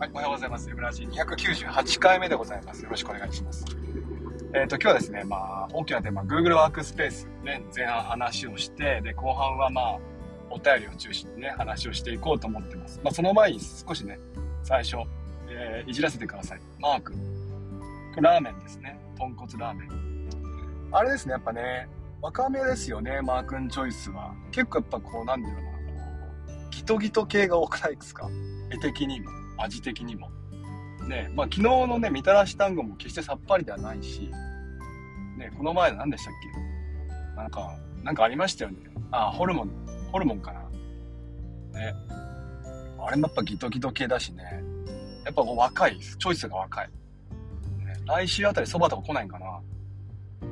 はい、おはようございます。エブラジ298回目でございます。よろしくお願いします。えっ、ー、と、今日はですね、まあ、大きなテーマ、Google ワークスペース、ね、前半話をして、で、後半はまあ、お便りを中心にね、話をしていこうと思ってます。まあ、その前に少しね、最初、えー、いじらせてください。マーク。ラーメンですね。豚骨ラーメン。あれですね、やっぱね、わかめですよね、マー君チョイスは。結構やっぱこう、なんていうのかな、ギトギト系が多くないですか？絵的にも。味的にも。ね、まあ昨日のね、みたらし団子も決してさっぱりではないし、ね、この前何でしたっけ？なんか、なんかありましたよね。あ、ホルモン、ホルモンかな。ね。あれもやっぱギトギト系だしね。やっぱこう若い、チョイスが若い。ね、来週あたり蕎麦とか来ないんかな。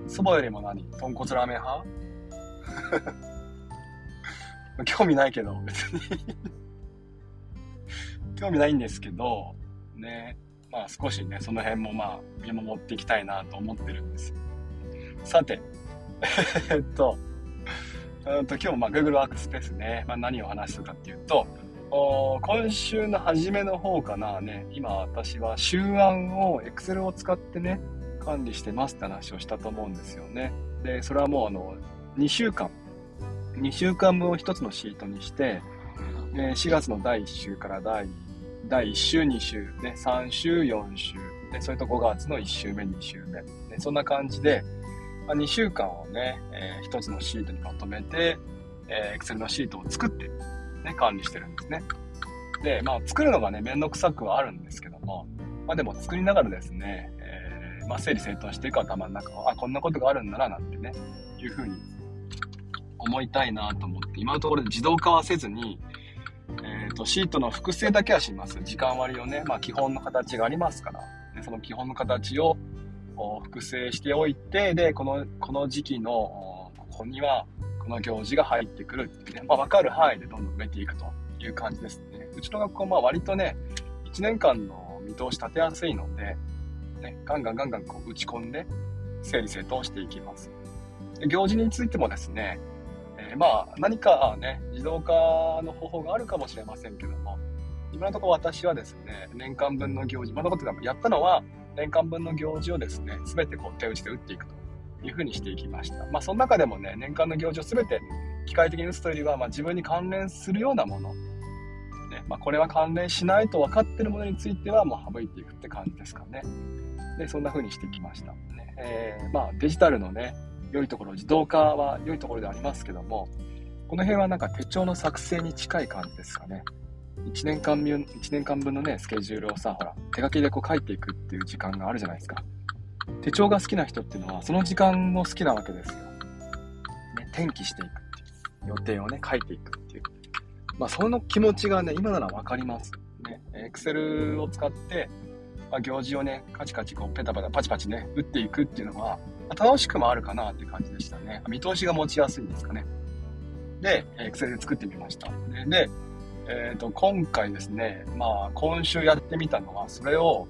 蕎麦よりも何？豚骨ラーメン派？興味ないけど、別に興味ないんですけど、ね、まあ少しね、その辺もまあ見守っていきたいなと思ってるんです。さて、えっと、うんと今日もま Google ワークスペースね、まあ、何を話すかっていうと、今週の初めの方かなね、今私は週案を Excel を使ってね、管理してますって話をしたと思うんですよね。で、それはもうあの、2週間、2週間分を1つのシートにして、4月の第1週から第第1週、2週、ね、3週、4週、でそれと5月の1週目、2週目、ね、そんな感じで、まあ、2週間をね、えー、1つのシートにまとめて、えー、Excel のシートを作って、ね、管理してるんですね。で、まあ、作るのがね、めんどくさくはあるんですけども、まあでも作りながらですね、えー、まあ、整理整頓していく頭の中はあ、こんなことがあるんだな、なんてね、いうふうに思いたいなと思って、今のところ自動化はせずに、と、シートの複製だけはします。時間割をね、まあ、基本の形がありますから、でその基本の形を複製しておいて、で、この、この時期の、ここには、この行事が入ってくるってね、まあ、わかる範囲でどんどん埋めていくという感じですね。うちの学校は割とね、1年間の見通し立てやすいので、ね、ガンガンガンガンこう打ち込んで、整理整頓していきます。で行事についてもですね、まあ、何かね、自動化の方法があるかもしれませんけども、今のところ私はですね、年間分の行事、今のところやったのは、年間分の行事をですね、すべてこう手打ちで打っていくというふうにしていきました。まあ、その中でもね、年間の行事をすべて機械的に打つというよりは、まあ、自分に関連するようなもの、ねまあ、これは関連しないと分かってるものについては、もう省いていくって感じですかね。で、そんな風にしてきました。ねえー、まあ、デジタルのね、良いところ、自動化は良いところでありますけども、この辺はなんか手帳の作成に近い感じですかね。1年間分、1年間分のね、スケジュールをさ、ほら、手書きでこう書いていくっていう時間があるじゃないですか。手帳が好きな人っていうのは、その時間も好きなわけですよ。ね、転記していくっていう。予定をね、書いていくっていう。まあ、その気持ちがね、今ならわかります。ね、Excel を使って、まあ、行事をね、カチカチこう、ペタペタパチパチね、打っていくっていうのは、楽しくもあるかなって感じでしたね。見通しが持ちやすいんですかね。で、Excel で作ってみました。で、えっ、ー、と、今回ですね、まあ、今週やってみたのは、それを、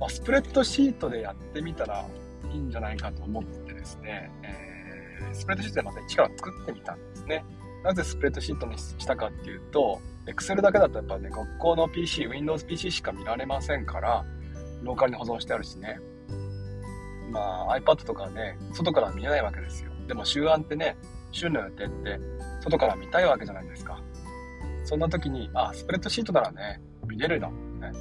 まあ、スプレッドシートでやってみたらいいんじゃないかと思ってですね、えー、スプレッドシートでまた一から作ってみたんですね。なぜスプレッドシートにしたかっていうと、Excel だけだとやっぱね、学校の PC、Windows PC しか見られませんから、ローカルに保存してあるしね、まあ iPad とかね、外から見えないわけですよ。でも週案ってね、週の予定って外から見たいわけじゃないですか。そんな時に、あ、スプレッドシートならね、見れるな、ね。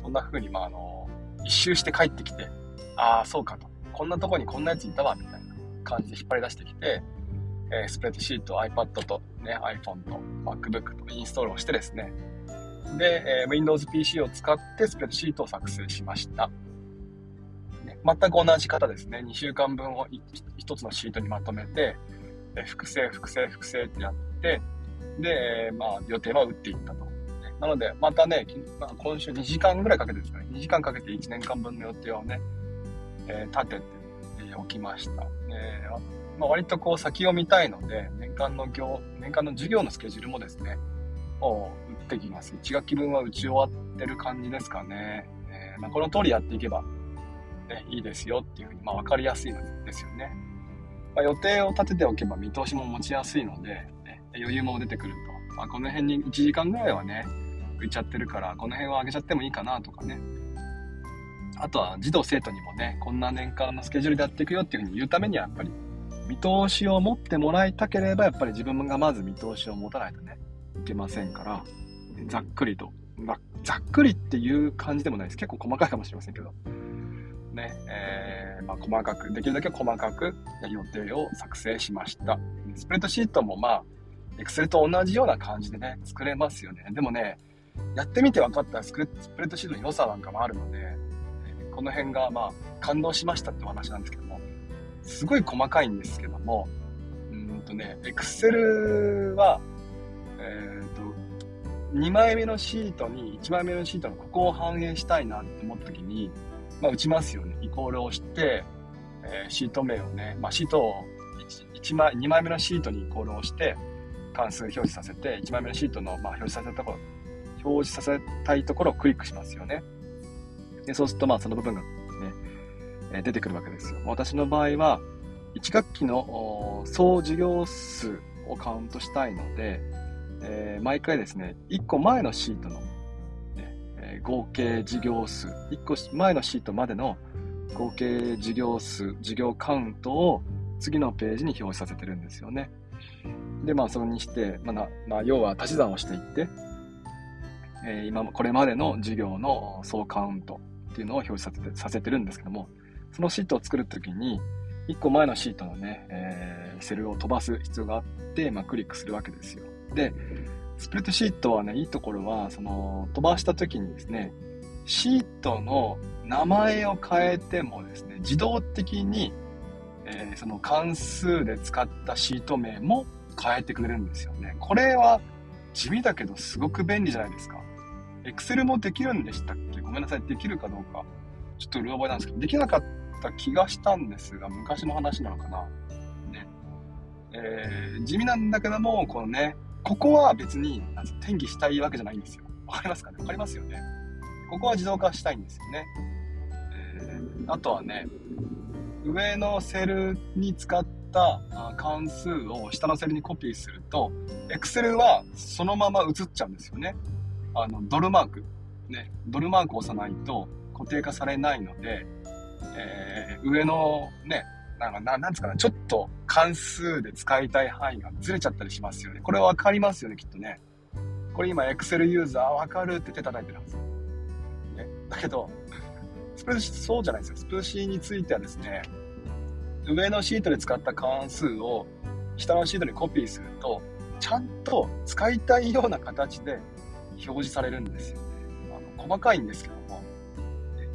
そんな風に、まあ、あの、一周して帰ってきて、ああ、そうかと。こんなとこにこんなやついたわ、みたいな感じで引っ張り出してきて、えー、スプレッドシート、iPad と、ね、iPhone と MacBook とインストールをしてですね、で、えー、Windows PC を使ってスプレッドシートを作成しました。全く同じ方ですね。2週間分を1つのシートにまとめて、複製、複製、複製ってやって、で、まあ、予定は打っていったと。なので、またね、まあ、今週2時間ぐらいかけてですね、2時間かけて1年間分の予定をね、えー、立てて、おきました。えーまあ、割とこう先を見たいので、年間の業、年間の授業のスケジュールもですね、を打ってきます。1学期分は打ち終わってる感じですかね。えーまあ、この通りやっていけば、ね、いいですよっていうふうに、まあ、分かりやすいのですよね。まあ、予定を立てておけば見通しも持ちやすいので、ね、余裕も出てくると。まあ、この辺に1時間ぐらいはね、浮いちゃってるから、この辺は上げちゃってもいいかなとかね。あとは児童生徒にもね、こんな年間のスケジュールでやっていくよっていうふうに言うためには、やっぱり見通しを持ってもらいたければ、やっぱり自分がまず見通しを持たないとね、いけませんから、ざっくりと、まざっくりっていう感じでもないです。結構細かいかもしれませんけど、ね、えー、まあ、細かく、できるだけ細かく予定を作成しました。スプレッドシートもまあ、Excel と同じような感じでね、作れますよね。でもね、やってみて分かったスプレッドシートの良さなんかもあるので、この辺がまあ、感動しましたってお話なんですけども、すごい細かいんですけども、うんとね、Excel は、えっ、ー、と、2枚目のシートに、1枚目のシートのここを反映したいなって思った時に、まあ、打ちますよね。イコールを押して、えー、シート名をね、まあ、シートを 1, 1枚、2枚目のシートにイコールを押して、関数表示させて、1枚目のシートの、まあ、表示させたところ、表示させたいところをクリックしますよね。で、そうすると、まあ、その部分がね、え出てくるわけですよ。私の場合は、1学期の総授業数をカウントしたいので、えー、毎回ですね、1個前のシートの合計事業数、1個前のシートまでの合計事業数、事業カウントを次のページに表示させてるんですよね。で、まあ、それにして、まあ、まあ、要は足し算をしていって、えー、今、これまでの事業の総カウントっていうのを表示させてさせてるんですけども、そのシートを作るときに、1個前のシートのね、えー、セルを飛ばす必要があって、まあ、クリックするわけですよ。で、スプレッドシートはね、いいところは、その、飛ばした時にですね、シートの名前を変えてもですね、自動的に、えー、その関数で使ったシート名も変えてくれるんですよね。これは地味だけどすごく便利じゃないですか。Excel もできるんでしたっけ？ごめんなさい。できるかどうか。ちょっとうる覚えなんですけど、できなかった気がしたんですが、昔の話なのかな。ね。えー、地味なんだけども、このね、ここは別に転記したいわけじゃないんですよ。わかりますかね？わかりますよね。ここは自動化したいんですよね。えー、あとはね、上のセルに使った関数を下のセルにコピーすると、Excel はそのまま映っちゃうんですよね。あの、ドルマーク。ね、ドルマークを押さないと固定化されないので、えー、上のね、なんか、なんですかね、ちょっと関数で使いたい範囲がずれちゃったりしますよね。これわかりますよね、きっとね。これ今、Excel ユーザーわかるって手叩いてるはず。ね。だけど、スプレッドシーそうじゃないですよ。スプレッドシーについてはですね、上のシートで使った関数を下のシートにコピーすると、ちゃんと使いたいような形で表示されるんですよね。あの細かいんですけど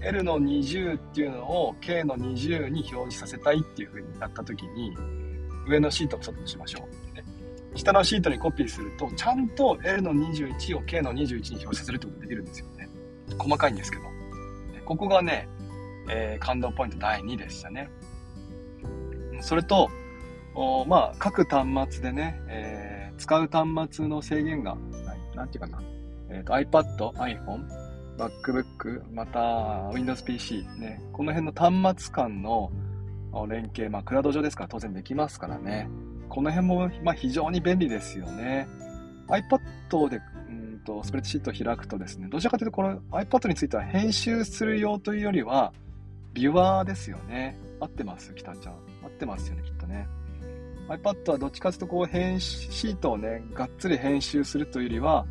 L の20っていうのを K の20に表示させたいっていう風になった時に、上のシートを外としましょう。下のシートにコピーすると、ちゃんと L の21を K の21に表示させるってことができるんですよね。細かいんですけど。ここがね、えー、感動ポイント第2でしたね。それと、おまあ、各端末でね、えー、使う端末の制限がない。なんていうかな。え、ー、と、iPad、iPhone、MacBook、また Windows PC ね、この辺の端末間の連携、まあ、クラウド上ですから当然できますからね。この辺も、まあ、非常に便利ですよね。iPad で、うんと、スプレッドシートを開くとですね、どちらかというと、この iPad については編集する用というよりは、ビュアーですよね。合ってます北ちゃん。合ってますよね、きっとね。iPad はどっちかというと、こう、編シートをね、がっつり編集するというよりは、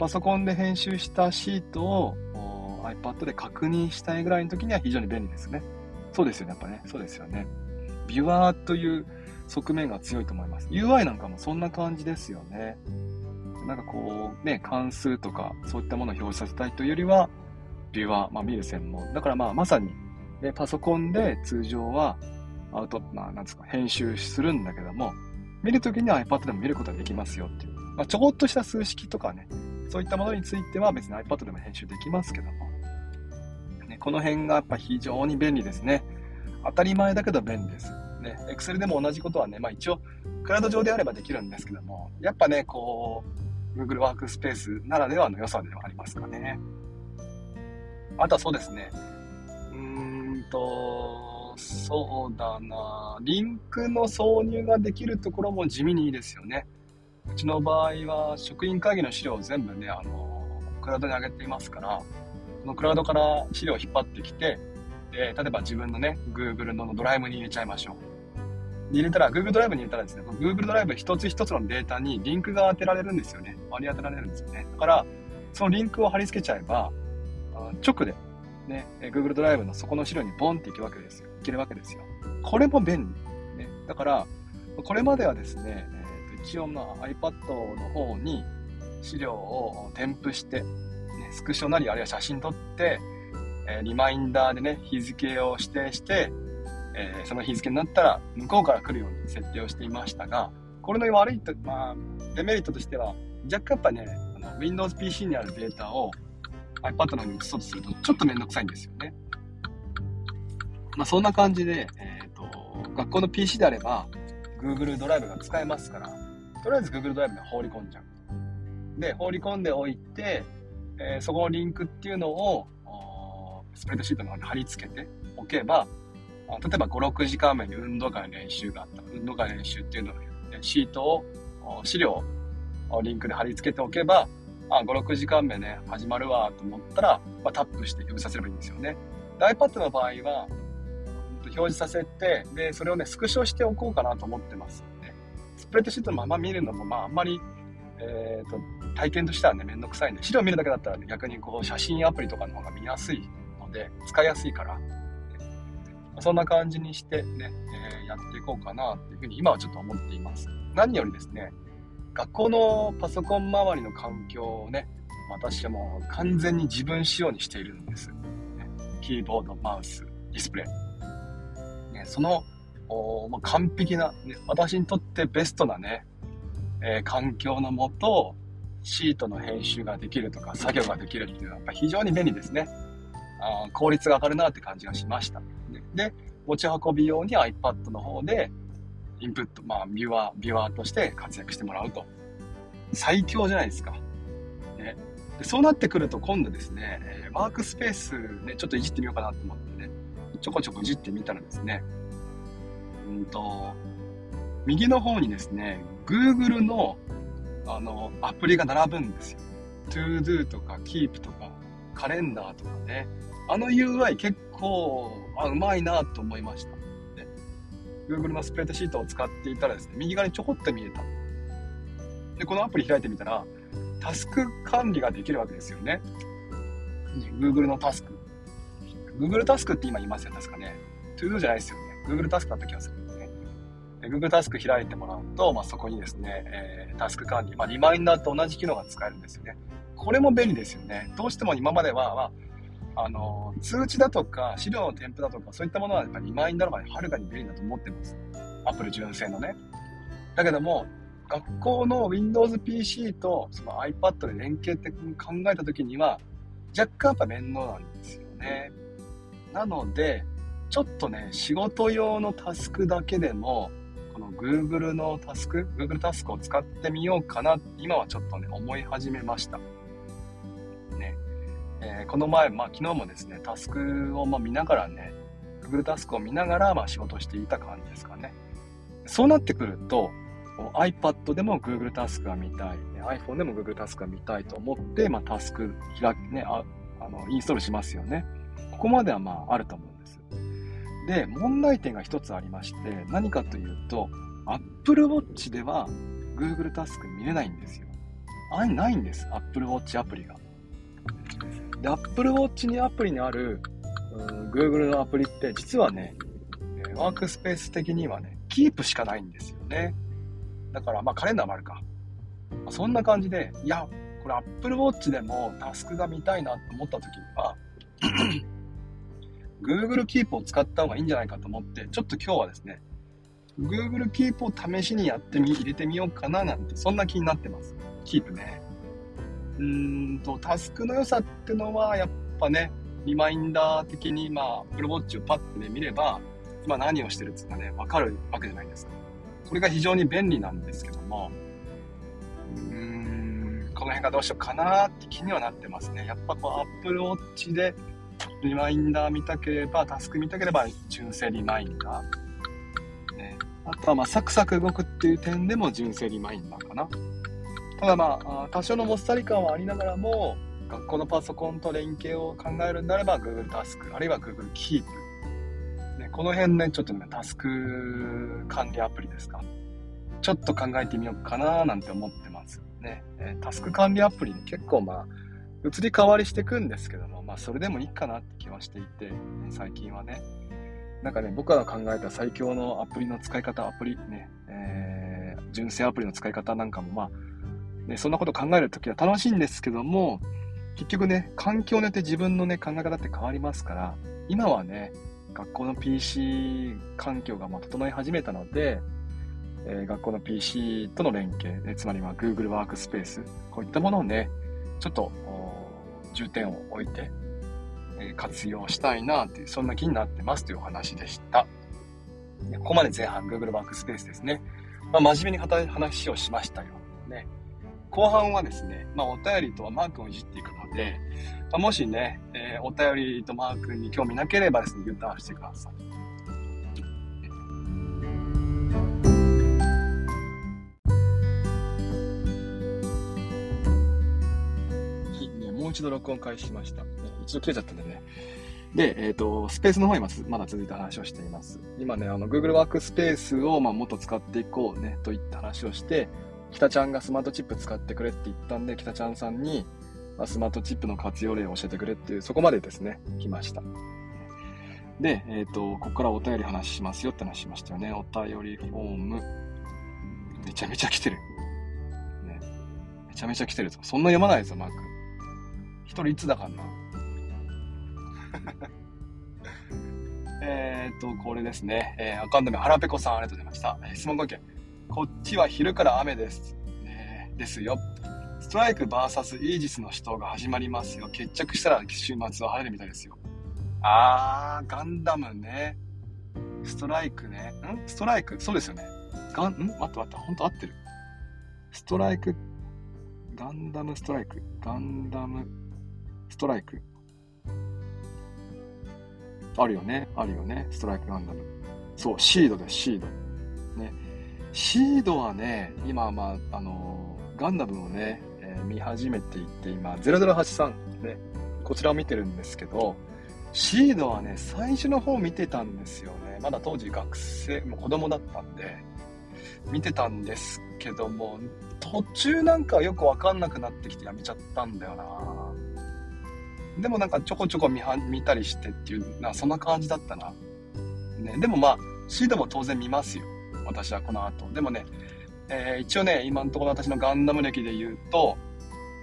パソコンで編集したシートを iPad で確認したいぐらいの時には非常に便利ですね。そうですよね、やっぱね。そうですよね。ビュアーという側面が強いと思います。UI なんかもそんな感じですよね。なんかこう、ね、関数とかそういったものを表示させたいというよりは、ビュアー、まあ見る専門。だからまあまさに、ね、パソコンで通常はアウト、まあなんですか、編集するんだけども、見るときには iPad でも見ることができますよっていう。まあ、ちょこっとした数式とかね、そういったものについては別に iPad でも編集できますけども、ね、この辺がやっぱ非常に便利ですね。当たり前だけど便利です。ね、Excel でも同じことはね、まあ一応、クラウド上であればできるんですけども、やっぱね、こう、Google ワークスペースならではの良さではありますかね。あとはそうですね、うーんと、そうだな、リンクの挿入ができるところも地味にいいですよね。うちの場合は職員会議の資料を全部ね、あの、クラウドに上げていますから、そのクラウドから資料を引っ張ってきて、で、例えば自分のね、Google のドライブに入れちゃいましょう。入れたら、Google ドライブに入れたらですね、Google ドライブ一つ一つのデータにリンクが当てられるんですよね。割り当てられるんですよね。だから、そのリンクを貼り付けちゃえば、直で、ね、Google ドライブのそこの資料にボンっていくわけですよ。いけるわけですよ。これも便利。ね、だから、これまではですね、一応まあ iPad の方に資料を添付して、ね、スクショなりあるいは写真撮って、えー、リマインダーでね、日付を指定して、えー、その日付になったら向こうから来るように設定をしていましたが、これの悪いと、まあ、デメリットとしては、若干やっぱね、あの Windows PC にあるデータを iPad の方に移そうとすると、ちょっとめんどくさいんですよね。まあ、そんな感じで、えっ、ー、と、学校の PC であれば、Google ドライブが使えますから、とりあえず Google ドライブに放り込んじゃう。で、放り込んでおいて、えー、そこのリンクっていうのを、スプレッドシートの方に貼り付けておけば、例えば5、6時間前に運動会の練習があった。運動会の練習っていうのを、シートを、資料をリンクで貼り付けておけば、あ、5、6時間目ね、始まるわと思ったら、まあ、タップして表示させればいいんですよね。iPad の場合は、表示させて、で、それをね、スクショしておこうかなと思ってます、スプレッドシートのまま見るのも、まあ、あんまり、えっ、ー、と、体験としてはね、めんどくさいんで、資料見るだけだったら、ね、逆にこう、写真アプリとかの方が見やすいので、使いやすいから、そんな感じにしてね、えー、やっていこうかなっていうふうに今はちょっと思っています。何よりですね、学校のパソコン周りの環境をね、私はもう完全に自分仕様にしているんです。ね、キーボード、マウス、ディスプレイ。ね、その、もう完璧な、ね、私にとってベストなね、えー、環境のもと、シートの編集ができるとか、作業ができるっていうのはやっぱ非常に便利ですね。あ効率が上がるなって感じがしました。で、持ち運び用に iPad の方で、インプット、まあ、ビュアー、ビュアとして活躍してもらうと。最強じゃないですか。ね、でそうなってくると今度ですね、えワークスペースね、ちょっといじってみようかなと思ってね、ちょこちょこいじってみたらですね、うんと、右の方にですね、Google のあのアプリが並ぶんですよ。ToDo とか Keep とかカレンダーとかね。あの UI 結構、あ、うまいなと思いました。Google のスプレッドシートを使っていたらですね、右側にちょこっと見えた。で、このアプリ開いてみたら、タスク管理ができるわけですよね。Google のタスク。Google タスクって今言いますよ、確かね。ToDo じゃないですよね。Google タスクだった気がする。Google タスク開いてもらうと、まあ、そこにですね、えー、タスク管理、まあ、リマインダーと同じ機能が使えるんですよね。これも便利ですよね。どうしても今までは、まあ、あの、通知だとか、資料の添付だとか、そういったものはやっぱリマインダーの場合、はるかに便利だと思ってます。アップル純正のね。だけども、学校の Windows PC とその iPad で連携って考えた時には、若干やっぱ面倒なんですよね。なので、ちょっとね、仕事用のタスクだけでも、の Google のタスク、Google タスクを使ってみようかな、今はちょっとね、思い始めました。ねえー、この前、まあ、昨日もですね、タスクをま見ながらね、Google タスクを見ながらま仕事していた感じですかね。そうなってくると、iPad でも Google タスクが見たい、ね iPhone でも Google タスクが見たいと思って、まあ、タスク開きね、ああの、インストールしますよね。ここまではまあ、あると思うんです。で、問題点が一つありまして、何かというと、Apple Watch では Google タスク見れないんですよ。あれないんです。Apple Watch アプリが。で、Apple Watch にアプリにある、うん、Google のアプリって実はね、ワークスペース的にはね、キープしかないんですよね。だから、まあカレンダーもあるか。そんな感じで、いや、これ Apple Watch でもタスクが見たいなと思った時には、Google Keep を使った方がいいんじゃないかと思って、ちょっと今日はですね、Google Keep を試しにやってみ、入れてみようかななんて、そんな気になってます。Keep ね。うーんと、タスクの良さってのは、やっぱね、リマインダー的に、まあ、プロウォッチをパッとね、見れば、今何をしてるっていうのがね、わかるわけじゃないですか。これが非常に便利なんですけども、うーん、この辺がどうしようかなって気にはなってますね。やっぱこう、Apple Watch でリマインダー見たければ、タスク見たければ、純正リマインダー。ね、あとは、まあ、サクサク動くっていう点でも純正リマインダーかな。ただまあ、多少のもっさり感はありながらも、学校のパソコンと連携を考えるんであれば Google タスク、あるいは Google Keep。ね、この辺ね、ちょっとね、タスク管理アプリですか。ちょっと考えてみようかななんて思ってますね。えタスク管理アプリに結構まあ、移り変わりしていくんですけども、まあそれでもいいかなって気はしていて、最近はね。なんかね、僕が考えた最強のアプリの使い方、アプリね、えー、純正アプリの使い方なんかもまあ、ね、そんなこと考えるときは楽しいんですけども、結局ね、環境によって自分のね、考え方って変わりますから、今はね、学校の PC 環境がま整い始めたので、えー、学校の PC との連携、ね、つまりは Google ワークスペース、こういったものをね、ちょっと重点を置いて、えー、活用したいなっていう、そんな気になってますというお話でした。ここまで前半 Google ワークスペースですね。まあ、真面目に話をしましたよ。ね。後半はですね、まあ、お便りとはマークをいじっていくので、まあ、もしね、えー、お便りとマークに興味なければですね、U ターンしてください。う一度録音開始しました。ね、一度切れちゃったんでね。で、えっ、ー、と、スペースの方にまだ続いた話をしています。今ね、あの、Google ワークスペースを、まあ、もっと使っていこうね、といった話をして、北ちゃんがスマートチップ使ってくれって言ったんで、北ちゃんさんに、まあ、スマートチップの活用例を教えてくれっていう、そこまでですね、来ました。で、えっ、ー、と、ここからお便り話しますよって話しましたよね。お便りフォーム。めちゃめちゃ来てる。ね。めちゃめちゃ来てるぞ。そんな読まないですよ、マーク。一人いつだかんな。えっと、これですね。えー、アカウント名、はらぺこさん、ありがとうございました。え、質問ご意見。こっちは昼から雨です。ね、ですよ。ストライク VS イージスの死闘が始まりますよ。決着したら週末は晴れるみたいですよ。あー、ガンダムね。ストライクね。ん？ストライク？そうですよね。ガン、ん？待って待って、ほんと合ってる。ストライク、ガンダムストライク、ガンダムストライク。あるよね。あるよね。ストライクガンダム。そう、シードです、シード。ね。シードはね、今、まあ、あのー、ガンダムをね、えー、見始めていて、今、0083ね、こちらを見てるんですけど、シードはね、最初の方見てたんですよね。まだ当時学生、もう子供だったんで、見てたんですけども、途中なんかよくわかんなくなってきてやめちゃったんだよなでもなんかちょこちょこ見は見たりしてっていうなそんな感じだったな、ね、でもまあシードも当然見ますよ私はこの後でもね、えー、一応ね今のところ私のガンダム歴で言うと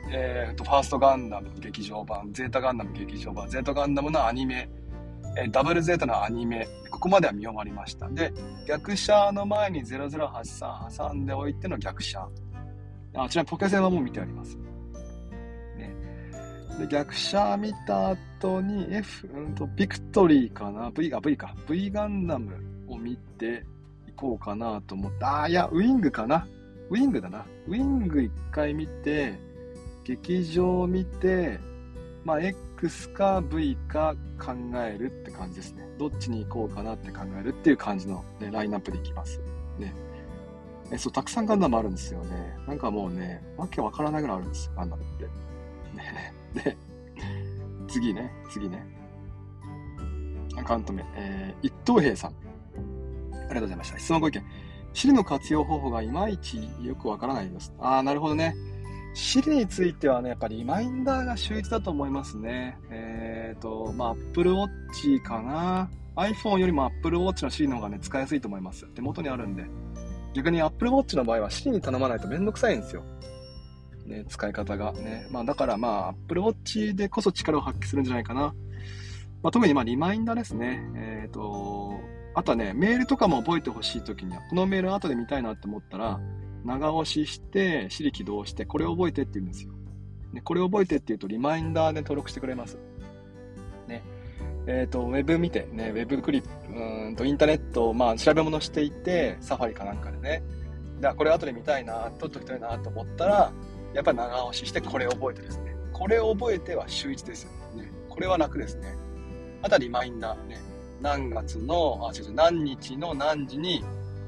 えーと、ファーストガンダム劇場版、ゼータガンダム劇場版、ゼータガンダムのアニメ、えー、ダブルゼータのアニメ、ここまでは見終わりました。で、逆者の前に0083挟んでおいての逆者。あちらポケセンはもう見てあります。で、逆者見た後に F、うんと、ビクトリーかな ?V が V か。V ガンダムを見ていこうかなと思った。あ、いや、ウィングかなウィングだな。ウィング一回見て、劇場見て、まあ、X か V か考えるって感じですね。どっちに行こうかなって考えるっていう感じの、ね、ラインナップでいきます。ね。え、そう、たくさんガンダムあるんですよね。なんかもうね、わけわからないぐらいあるんですよ、ガンダムって。ね。で、次ね、次ね。アカウント名、えー、一等兵さん。ありがとうございました。質問ご意見。シリの活用方法がいまいちよくわからないです。ああ、なるほどね。シリについてはね、やっぱりリマインダーが秀逸だと思いますね。えっ、ー、と、まあ、Apple Watch かな。iPhone よりも Apple Watch のシリの方がね、使いやすいと思います。手元にあるんで。逆に Apple Watch の場合はシリに頼まないとめんどくさいんですよ。ね、使い方がね。まあだからまあ、Apple Watch でこそ力を発揮するんじゃないかな。まあ、特にまあリマインダーですね。えっ、ー、と、あとはね、メールとかも覚えてほしいときには、このメール後で見たいなって思ったら、長押しして、シリ起動して、これを覚えてって言うんですよ。ね、これを覚えてって言うと、リマインダーで登録してくれます。ね。えっ、ー、と、ウェブ見て、ね、ウェブクリップ、うんと、インターネット、まあ、調べ物していて、サファリかなんかでね。で、これ後で見たいな、撮っときたいなと思ったら、やっぱり長押ししてこれを覚えてですね。これを覚えては週1ですよね。これは楽ですね。あとリマインダーね。何月の、あ、違う違う、何日の何時に、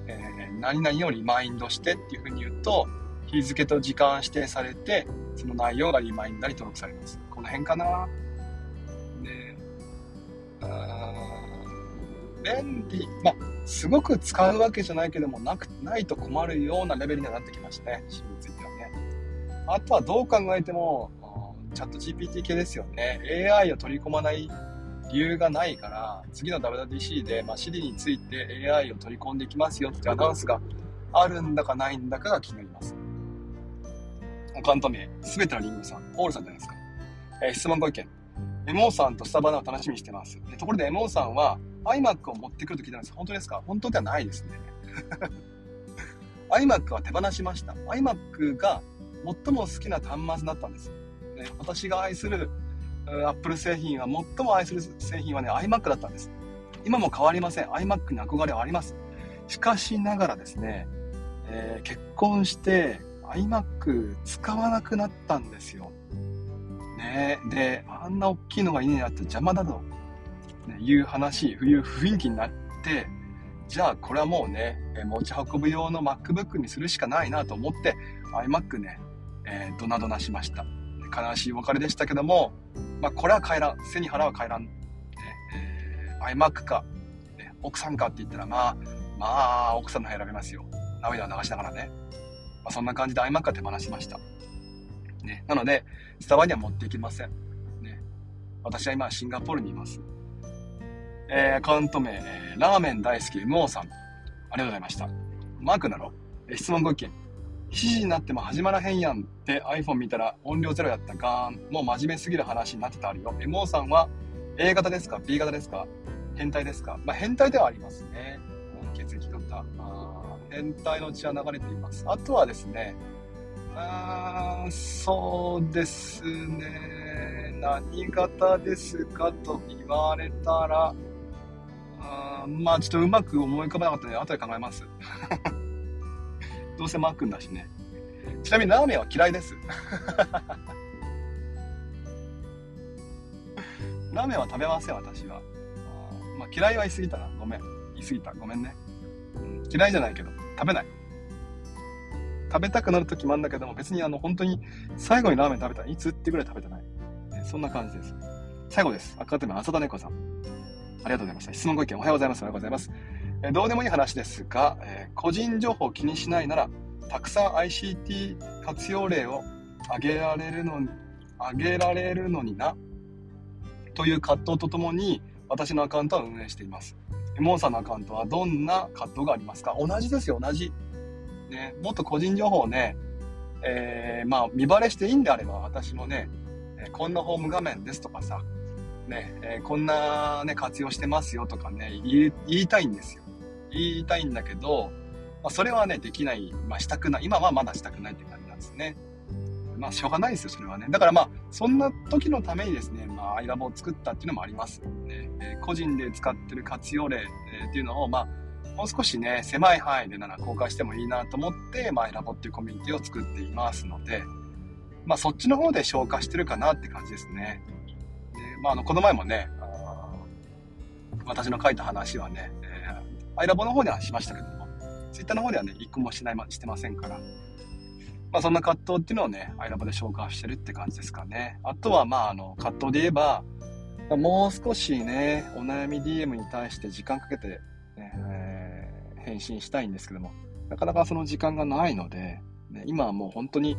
えー、何々をリマインドしてっていうふうに言うと、日付と時間指定されて、その内容がリマインダーに登録されます。この辺かな。ね便利。まあ、すごく使うわけじゃないけども、なく、ないと困るようなレベルにはなってきましたね。シについてはね。あとはどう考えても、チャット GPT 系ですよね。AI を取り込まない理由がないから、次の WWDC で、まあ、Siri について AI を取り込んでいきますよってアナウンスがあるんだかないんだかが気になります。アカウント名、すべてのリンゴさん、オールさんじゃないですか。えー、質問ご意見。MO さんとスタバナを楽しみにしてます。ところで MO さんは iMac を持ってくると聞いたんです本当ですか？本当ではないですね。iMac は手放しました。iMac が最も好きな端末だったんです。ね、私が愛する Apple 製品は、最も愛する製品はね、iMac だったんです。今も変わりません。iMac に憧れはあります。しかしながらですね、えー、結婚して iMac 使わなくなったんですよ。ねで、あんな大きいのが家にあって邪魔だと、ね、いう話、いう雰囲気になって、じゃあこれはもうね、持ち運ぶ用の MacBook にするしかないなと思って iMac ね、えー、ドナドナしました。悲しいお別れでしたけども、まあ、これは帰らん。背に腹は帰らん。ねえー、iMac か、ね、奥さんかって言ったら、まあ、まあ、奥さんの選べますよ。涙を流しながらね。まあ、そんな感じで iMac は手放しました。ね、なので、スタバには持っていきません。ね、私は今、シンガポールにいます。えー、アカウント名、えー、ラーメン大好き MO さん。ありがとうございました。マークなの、質問ご意見。7時になっても始まらへんやんって iPhone 見たら音量ゼロやったガーン。もう真面目すぎる話になってたあるよ。MO さんは A 型ですか ?B 型ですか？変態ですか？まあ変態ではありますね。血液型。変態の血は流れています。あとはですね、あそうですね。何型ですかと言われたら、あまあちょっとうまく思い浮かばなかったので後で考えます。どうせマックンだしね。ちなみにラーメンは嫌いです。ラーメンは食べません、私は。あまあ、嫌いは言い過ぎたな。ごめん。言い過ぎた。ごめんね。うん、嫌いじゃないけど、食べない。食べたくなる時もあるんだけども、別にあの、本当に最後にラーメン食べたらいつってぐらい食べてない。ね、そんな感じです。最後です。赤手目浅田猫さん。ありがとうございました。質問ご意見おはようございます。おはようございます。えどうでもいい話ですが、え、個人情報を気にしないなら、たくさん ICT 活用例を挙げられるのに、挙げられるのにな、という葛藤とともに、私のアカウントは運営しています。モンさんのアカウントはどんな葛藤がありますか？同じですよ、同じ。ね、もっと個人情報をね、えー、まあ、見バレしていいんであれば、私もね、こんなホーム画面ですとかさ、ね、えー、こんなね、活用してますよとかね、言いたいんですよ。言いたいんだけど、まあ、それはね、できない。まあ、したくない。今はまだしたくないって感じなんですね。まあ、しょうがないですよ、それはね。だからまあ、そんな時のためにですね、まあ、アイラボを作ったっていうのもあります。ね、えー、個人で使ってる活用例、えー、っていうのを、まあ、もう少しね、狭い範囲でなら公開してもいいなと思って、まあ、アイラボっていうコミュニティを作っていますので、まあ、そっちの方で消化してるかなって感じですね。でまあ、あの、この前もね、私の書いた話はね、アイラボの方ではしましたけども、ツイッターの方ではね、一個もしない、してませんから、まあそんな葛藤っていうのをね、アイラボで消化してるって感じですかね。あとはまああの、葛藤で言えば、もう少しね、お悩み DM に対して時間かけて、ね、えー、返信したいんですけども、なかなかその時間がないので、ね、今はもう本当に、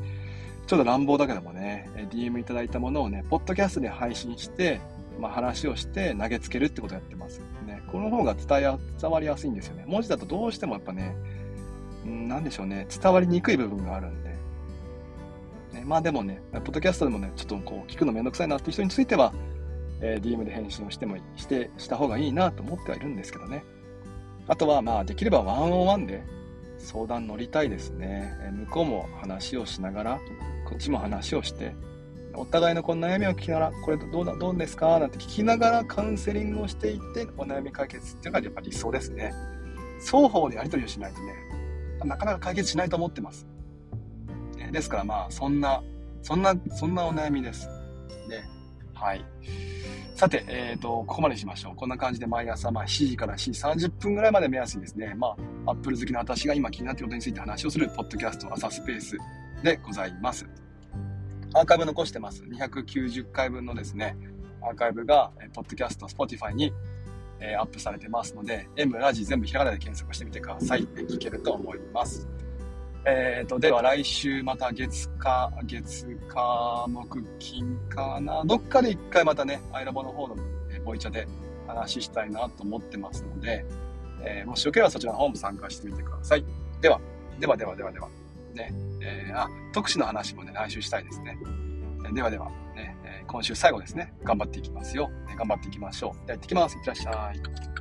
ちょっと乱暴だけどもね、DM いただいたものをね、ポッドキャストで配信して、まあ、話をして投げつけるってことをやってます。この方が伝え伝わりやすいんですよね。文字だとどうしてもやっぱね、んなんでしょうね、伝わりにくい部分があるんで。ね、まあでもね、ポッドキャストでもね、ちょっとこう聞くのめんどくさいなっていう人については、えー、DM で返信をしてもして、した方がいいなと思ってはいるんですけどね。あとはまあできればワンオンワンで相談乗りたいですね。え向こうも話をしながら、こっちも話をして、お互いのこの悩みを聞きながら、これどうだ、どうですか？なんて聞きながらカウンセリングをしていって、お悩み解決っていうのがやっぱり理想ですね。双方でやり取りをしないとね、なかなか解決しないと思ってます。ですからまあ、そんな、そんな、そんなお悩みです。ね。はい。さて、えっ、ー、と、ここまでしましょう。こんな感じで毎朝、まあ、7時から7時30分ぐらいまで目安にですね、まあ、アップル好きな私が今気になっていることについて話をする、ポッドキャスト朝スペースでございます。アーカイブ残してます。290回分のですね、アーカイブが、え、ポッドキャスト、Spotify に、え、アップされてますので、M ラジ全部ひらがなで検索してみてください。聞けると思います。えっ、ー、と、では来週また月か、月か、木、金かな。どっかで一回またね、アイラボの方の、ボイチャで話したいなと思ってますので、えー、もしよければそちらの方も参加してみてくださいでは。では、ではではではでは。ね、えー、あ、特殊の話もね、来週したいですね。ではでは、ね、今週最後ですね。頑張っていきますよ。頑張っていきましょう。では行ってきます。いってらっしゃい。